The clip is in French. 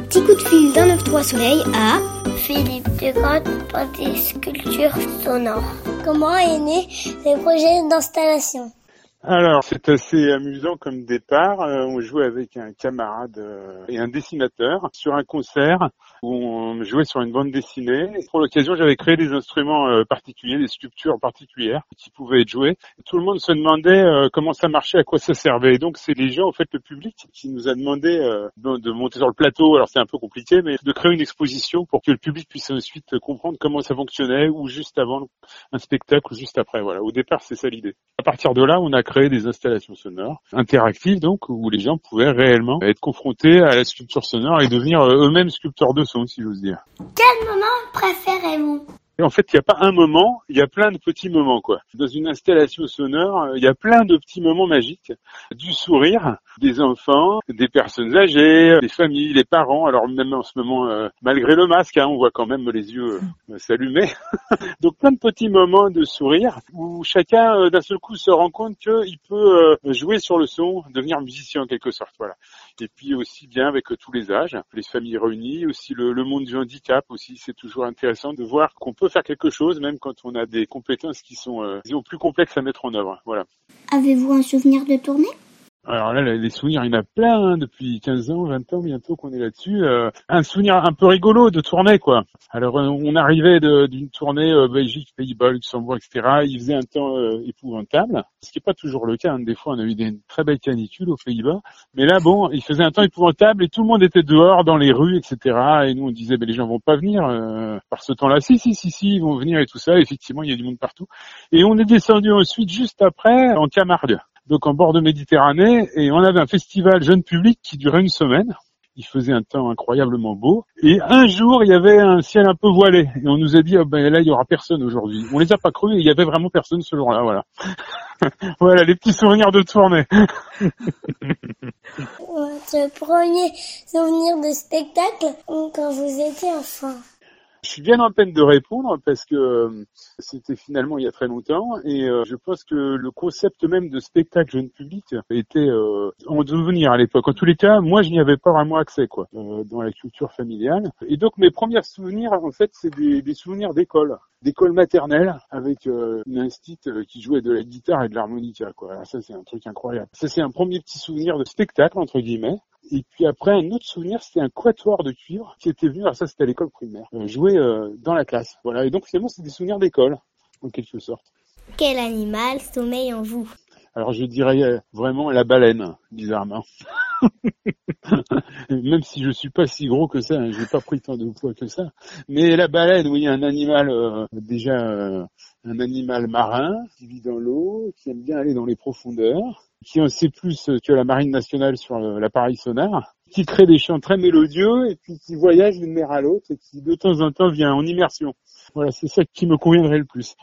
petit coup de fil d'un 9-3 soleil à Philippe Degrotte pour des sculptures sonores. Comment est né le projet d'installation? Alors, c'est assez amusant comme départ. Euh, on jouait avec un camarade euh, et un dessinateur sur un concert où on jouait sur une bande dessinée. pour l'occasion, j'avais créé des instruments euh, particuliers, des sculptures particulières qui pouvaient être jouées. tout le monde se demandait comment ça marchait, à quoi ça servait. Et donc, c'est les gens, en fait, le public, qui nous a demandé de monter sur le plateau. Alors, c'est un peu compliqué, mais de créer une exposition pour que le public puisse ensuite comprendre comment ça fonctionnait, ou juste avant un spectacle, ou juste après. Voilà. Au départ, c'est ça l'idée. À partir de là, on a créé des installations sonores interactives donc où les gens pouvaient réellement être confrontés à la sculpture sonore et devenir euh, eux-mêmes sculpteurs de son si j'ose dire. Quel moment préférez-vous? Et en fait, il n'y a pas un moment, il y a plein de petits moments, quoi. Dans une installation sonore, il y a plein de petits moments magiques. Du sourire des enfants, des personnes âgées, des familles, les parents. Alors même en ce moment, euh, malgré le masque, hein, on voit quand même les yeux euh, s'allumer. Donc plein de petits moments de sourire où chacun euh, d'un seul coup se rend compte qu'il peut jouer sur le son, devenir musicien en quelque sorte. Voilà. Et puis aussi bien avec tous les âges, les familles réunies, aussi le, le monde du handicap aussi. C'est toujours intéressant de voir qu'on peut faire quelque chose, même quand on a des compétences qui sont euh, plus complexes à mettre en œuvre. Voilà. Avez-vous un souvenir de tournée? Alors là, les souvenirs, il y en a plein hein, depuis 15 ans, 20 ans bientôt qu'on est là-dessus. Euh, un souvenir un peu rigolo de tournée, quoi. Alors euh, on arrivait d'une tournée euh, Belgique, Pays-Bas, Luxembourg, etc. Il faisait un temps épouvantable, ce qui n'est pas toujours le cas. Hein. Des fois, on a eu des très belles canicules aux Pays-Bas, mais là, bon, il faisait un temps épouvantable et tout le monde était dehors dans les rues, etc. Et nous, on disait, ben, les gens vont pas venir par ce temps-là. Si, si, si, si, ils vont venir et tout ça. Effectivement, il y a du monde partout. Et on est descendu ensuite juste après en Camargue donc en bord de Méditerranée, et on avait un festival jeune public qui durait une semaine. Il faisait un temps incroyablement beau. Et un jour, il y avait un ciel un peu voilé. Et on nous a dit, oh ben là, il y aura personne aujourd'hui. On les a pas cru, il y avait vraiment personne ce jour-là, voilà. voilà, les petits souvenirs de tournée. Votre premier souvenir de spectacle quand vous étiez enfant? Je suis bien en peine de répondre parce que euh, c'était finalement il y a très longtemps et euh, je pense que le concept même de spectacle jeune public était euh, en devenir à l'époque. En tous les cas, moi je n'y avais pas vraiment accès quoi dans la culture familiale. Et donc mes premiers souvenirs en fait c'est des, des, souvenirs d'école, d'école maternelle avec une instite qui jouait de la guitare et de l'harmonica quoi. ça c'est un truc incroyable. Ça c'est un premier petit souvenir de spectacle entre guillemets. Et puis après, un autre souvenir, c'était un quatuor de cuivre qui était venu, alors ça c'était à l'école primaire, euh, jouer euh, dans la classe. Voilà, et donc finalement c'est des souvenirs d'école, en quelque sorte. Quel animal sommeille en vous? Alors je dirais euh, vraiment la baleine, bizarrement. Même si je suis pas si gros que ça, hein, je n'ai pas pris tant de poids que ça. Mais la baleine, oui, un animal déjà un animal marin qui vit dans l'eau, qui aime bien aller dans les profondeurs qui en sait plus que la Marine nationale sur l'appareil sonar, qui crée des chants très mélodieux et puis qui voyage d'une mer à l'autre et qui de temps en temps vient en immersion. Voilà, c'est ça qui me conviendrait le plus.